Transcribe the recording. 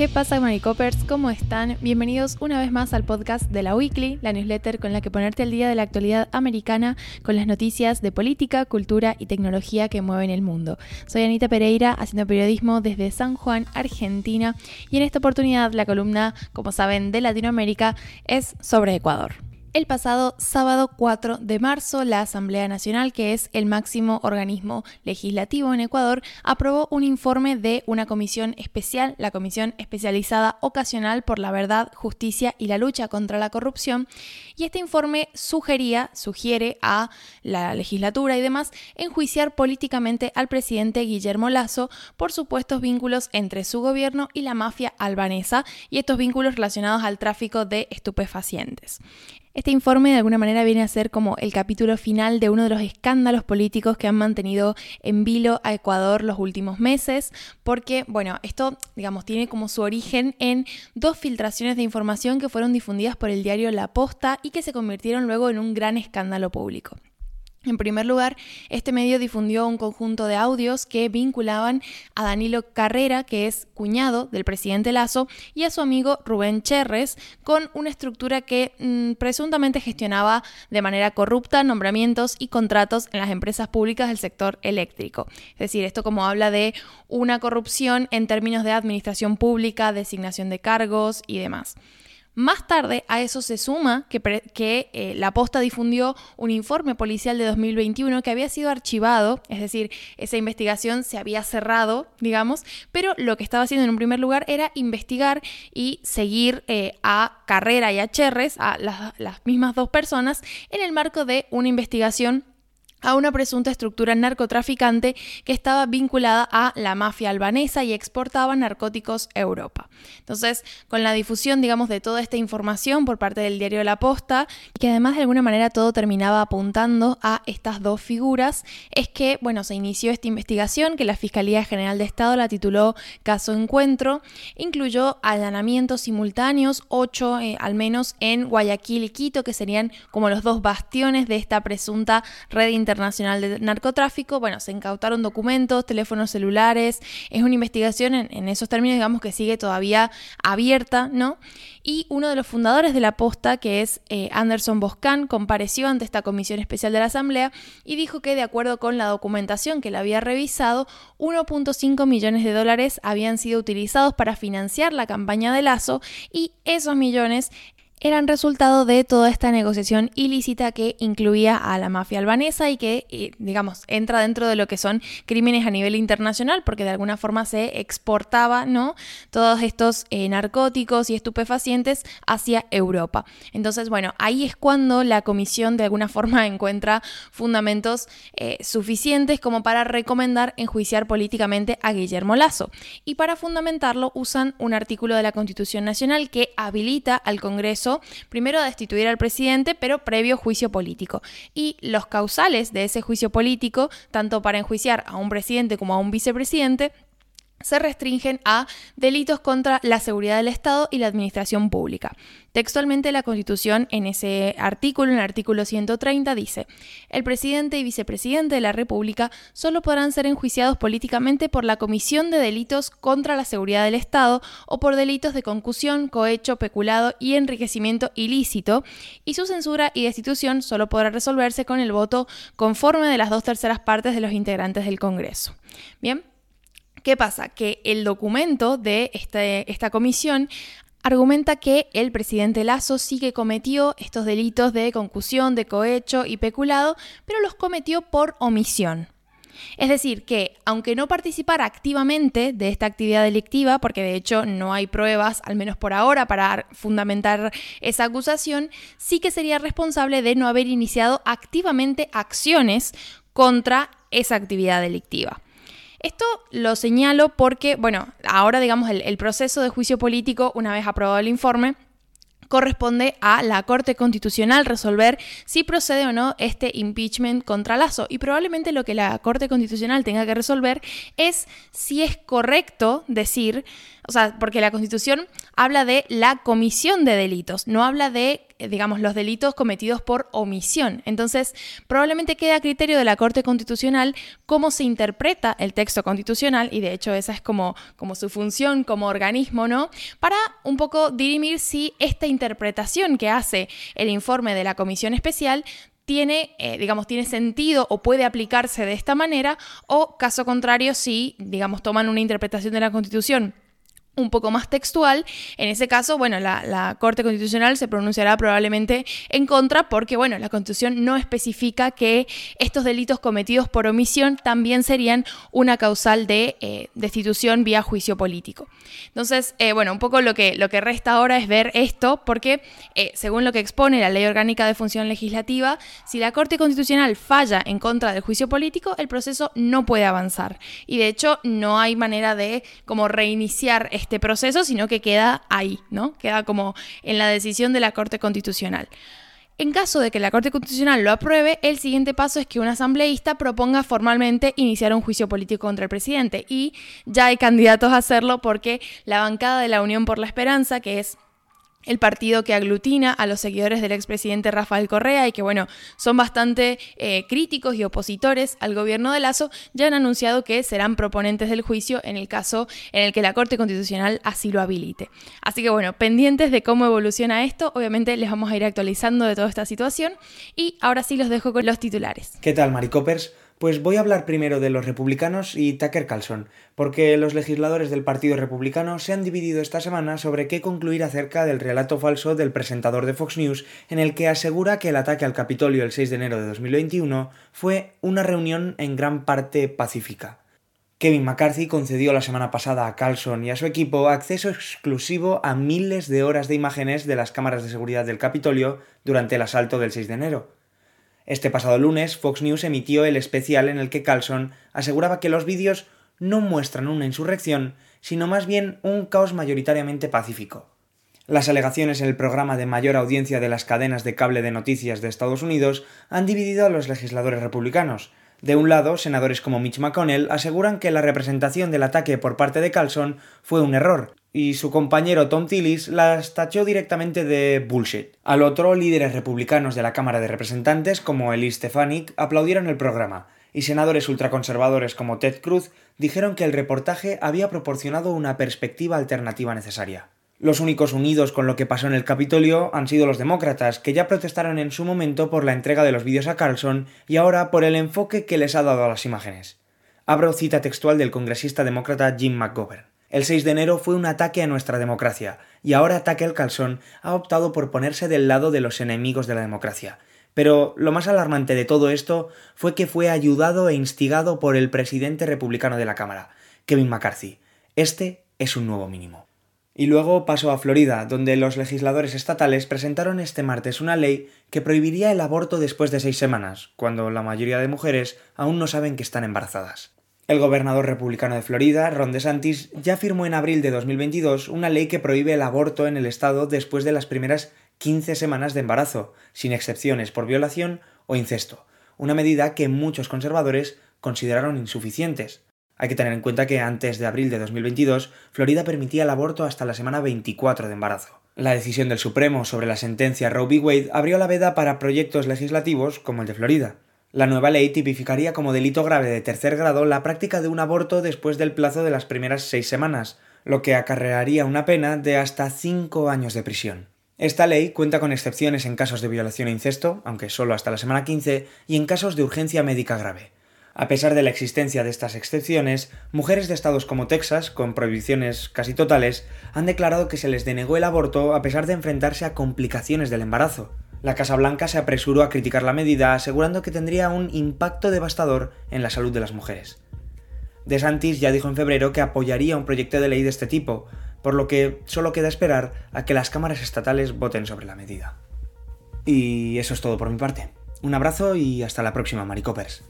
¿Qué pasa, Maricopers? ¿Cómo están? Bienvenidos una vez más al podcast de la Weekly, la newsletter con la que ponerte al día de la actualidad americana con las noticias de política, cultura y tecnología que mueven el mundo. Soy Anita Pereira, haciendo periodismo desde San Juan, Argentina, y en esta oportunidad la columna, como saben, de Latinoamérica es sobre Ecuador. El pasado sábado 4 de marzo, la Asamblea Nacional, que es el máximo organismo legislativo en Ecuador, aprobó un informe de una comisión especial, la Comisión Especializada Ocasional por la Verdad, Justicia y la Lucha contra la Corrupción, y este informe sugería, sugiere a la legislatura y demás enjuiciar políticamente al presidente Guillermo Lazo por supuestos vínculos entre su gobierno y la mafia albanesa y estos vínculos relacionados al tráfico de estupefacientes. Este informe de alguna manera viene a ser como el capítulo final de uno de los escándalos políticos que han mantenido en vilo a Ecuador los últimos meses, porque, bueno, esto, digamos, tiene como su origen en dos filtraciones de información que fueron difundidas por el diario La Posta y que se convirtieron luego en un gran escándalo público. En primer lugar, este medio difundió un conjunto de audios que vinculaban a Danilo Carrera, que es cuñado del presidente Lazo, y a su amigo Rubén Cherres, con una estructura que mm, presuntamente gestionaba de manera corrupta nombramientos y contratos en las empresas públicas del sector eléctrico. Es decir, esto como habla de una corrupción en términos de administración pública, designación de cargos y demás. Más tarde a eso se suma que, eh, la posta difundió un informe policial de 2021 que había sido archivado, es decir, esa investigación se había cerrado, digamos, pero lo que estaba haciendo en un primer lugar era investigar y seguir eh, a Carrera y a Cherres, a las mismas dos personas, en el marco de una investigación a una presunta estructura narcotraficante que estaba vinculada a la mafia albanesa y exportaba narcóticos a Europa. Entonces, con la difusión, digamos, de toda esta información por parte del diario La Posta, que además de alguna manera todo terminaba apuntando a estas dos figuras, es que, bueno, se inició esta investigación que la Fiscalía General de Estado la tituló Caso Encuentro, incluyó allanamientos simultáneos, ocho eh, al menos en Guayaquil y Quito, que serían como los dos bastiones de esta presunta red internacional Internacional de Narcotráfico. Bueno, se incautaron documentos, teléfonos celulares. Es una investigación en, esos términos, digamos, que sigue todavía abierta, ¿no? Y uno de los fundadores de la posta, que es eh, Anderson Boscan, compareció ante esta comisión especial de la Asamblea y dijo que, de acuerdo con la documentación que le había revisado, 1.5 millones de dólares habían sido utilizados para financiar la campaña de Lazo y esos millones eran resultado de toda esta negociación ilícita que incluía a la mafia albanesa y que, eh, digamos, entra dentro de lo que son crímenes a nivel internacional, porque de alguna forma se exportaba, ¿no? Todos estos eh, narcóticos y estupefacientes hacia Europa. Entonces, bueno, ahí es cuando la comisión de alguna forma encuentra fundamentos eh, suficientes como para recomendar enjuiciar políticamente a Guillermo Lazo. Y para fundamentarlo usan un artículo de la Constitución Nacional que habilita al Congreso primero a destituir al presidente, pero previo juicio político. Y los causales de ese juicio político, tanto para enjuiciar a un presidente como a un vicepresidente, se restringen a delitos contra la seguridad del Estado y la administración pública. Textualmente la Constitución en ese artículo, en el artículo 130, dice, el presidente y vicepresidente de la República solo podrán ser enjuiciados políticamente por la comisión de delitos contra la seguridad del Estado o por delitos de concusión, cohecho, peculado y enriquecimiento ilícito, y su censura y destitución solo podrá resolverse con el voto conforme de las dos terceras partes de los integrantes del Congreso. Bien, ¿Qué pasa? Que el documento de este, esta comisión argumenta que el presidente Lazo sí que cometió estos delitos de concusión, de cohecho y peculado, pero los cometió por omisión. Es decir, que aunque no participara activamente de esta actividad delictiva, porque de hecho no hay pruebas, al menos por ahora, para fundamentar esa acusación, sí que sería responsable de no haber iniciado activamente acciones contra esa actividad delictiva. Esto lo señalo porque, bueno, ahora digamos el, proceso de juicio político, una vez aprobado el informe, corresponde a la Corte Constitucional resolver si procede o no este impeachment contra Lazo. Y probablemente lo que la Corte Constitucional tenga que resolver es si es correcto decir o sea, porque la Constitución habla de la comisión de delitos, no habla de, eh, digamos, los delitos cometidos por omisión. Entonces, probablemente queda a criterio de la Corte Constitucional cómo se interpreta el texto constitucional, y de hecho esa es como, como su función como organismo, ¿no? Para un poco dirimir si esta interpretación que hace el informe de la Comisión Especial tiene, eh, digamos, tiene sentido o puede aplicarse de esta manera, o caso contrario, si, digamos, toman una interpretación de la Constitución un poco más textual. En ese caso, bueno, la, Corte Constitucional se pronunciará probablemente en contra porque, bueno, la Constitución no especifica que estos delitos cometidos por omisión también serían una causal de eh, destitución vía juicio político. Entonces, eh, bueno, un poco lo que, lo que resta ahora es ver esto porque, eh, según lo que expone la Ley Orgánica de Función Legislativa, si la Corte Constitucional falla en contra del juicio político, el proceso no puede avanzar. Y de hecho, no hay manera de como reiniciar proceso, sino que queda ahí, ¿no? Queda como en la decisión de la Corte Constitucional. En caso de que la Corte Constitucional lo apruebe, el siguiente paso es que un asambleísta proponga formalmente iniciar un juicio político contra el presidente. Y ya hay candidatos a hacerlo porque la bancada de la Unión por la Esperanza, que es el partido que aglutina a los seguidores del expresidente Rafael Correa y que, bueno, son bastante eh, críticos y opositores al gobierno de Lazo, ya han anunciado que serán proponentes del juicio en el caso en el que la Corte Constitucional así lo habilite. Así que, bueno, pendientes de cómo evoluciona esto, obviamente les vamos a ir actualizando de toda esta situación y ahora sí los dejo con los titulares. ¿Qué tal, Maricopers? Pues voy a hablar primero de los republicanos y Tucker Carlson, porque los legisladores del Partido Republicano se han dividido esta semana sobre qué concluir acerca del relato falso del presentador de Fox News en el que asegura que el ataque al Capitolio el 6 de enero de 2021 fue una reunión en gran parte pacífica. Kevin McCarthy concedió la semana pasada a Carlson y a su equipo acceso exclusivo a miles de horas de imágenes de las cámaras de seguridad del Capitolio durante el asalto del 6 de enero. Este pasado lunes, Fox News emitió el especial en el que Carlson aseguraba que los vídeos no muestran una insurrección, sino más bien un caos mayoritariamente pacífico. Las alegaciones en el programa de mayor audiencia de las cadenas de cable de noticias de Estados Unidos han dividido a los legisladores republicanos. De un lado, senadores como Mitch McConnell aseguran que la representación del ataque por parte de Carlson fue un error, y su compañero Tom Tillis las tachó directamente de bullshit. Al otro, líderes republicanos de la Cámara de Representantes, como Elise Stefanik, aplaudieron el programa, y senadores ultraconservadores como Ted Cruz dijeron que el reportaje había proporcionado una perspectiva alternativa necesaria. Los únicos unidos con lo que pasó en el Capitolio han sido los demócratas, que ya protestaron en su momento por la entrega de los vídeos a Carlson y ahora por el enfoque que les ha dado a las imágenes. Abro cita textual del congresista demócrata Jim McGovern. El 6 de enero fue un ataque a nuestra democracia, y ahora Tucker Carlson ha optado por ponerse del lado de los enemigos de la democracia. Pero lo más alarmante de todo esto fue que fue ayudado e instigado por el presidente republicano de la Cámara, Kevin McCarthy. Este es un nuevo mínimo. Y luego pasó a Florida, donde los legisladores estatales presentaron este martes una ley que prohibiría el aborto después de seis semanas, cuando la mayoría de mujeres aún no saben que están embarazadas. El gobernador republicano de Florida, Ron DeSantis, ya firmó en abril de 2022 una ley que prohíbe el aborto en el estado después de las primeras 15 semanas de embarazo, sin excepciones por violación o incesto, una medida que muchos conservadores consideraron insuficientes. Hay que tener en cuenta que antes de abril de 2022, Florida permitía el aborto hasta la semana 24 de embarazo. La decisión del Supremo sobre la sentencia Roe v. Wade abrió la veda para proyectos legislativos como el de Florida. La nueva ley tipificaría como delito grave de tercer grado la práctica de un aborto después del plazo de las primeras seis semanas, lo que acarrearía una pena de hasta cinco años de prisión. Esta ley cuenta con excepciones en casos de violación e incesto, aunque solo hasta la semana 15, y en casos de urgencia médica grave. A pesar de la existencia de estas excepciones, mujeres de estados como Texas, con prohibiciones casi totales, han declarado que se les denegó el aborto a pesar de enfrentarse a complicaciones del embarazo. La Casa Blanca se apresuró a criticar la medida, asegurando que tendría un impacto devastador en la salud de las mujeres. DeSantis ya dijo en febrero que apoyaría un proyecto de ley de este tipo, por lo que solo queda esperar a que las cámaras estatales voten sobre la medida. Y eso es todo por mi parte. Un abrazo y hasta la próxima, Maricopers.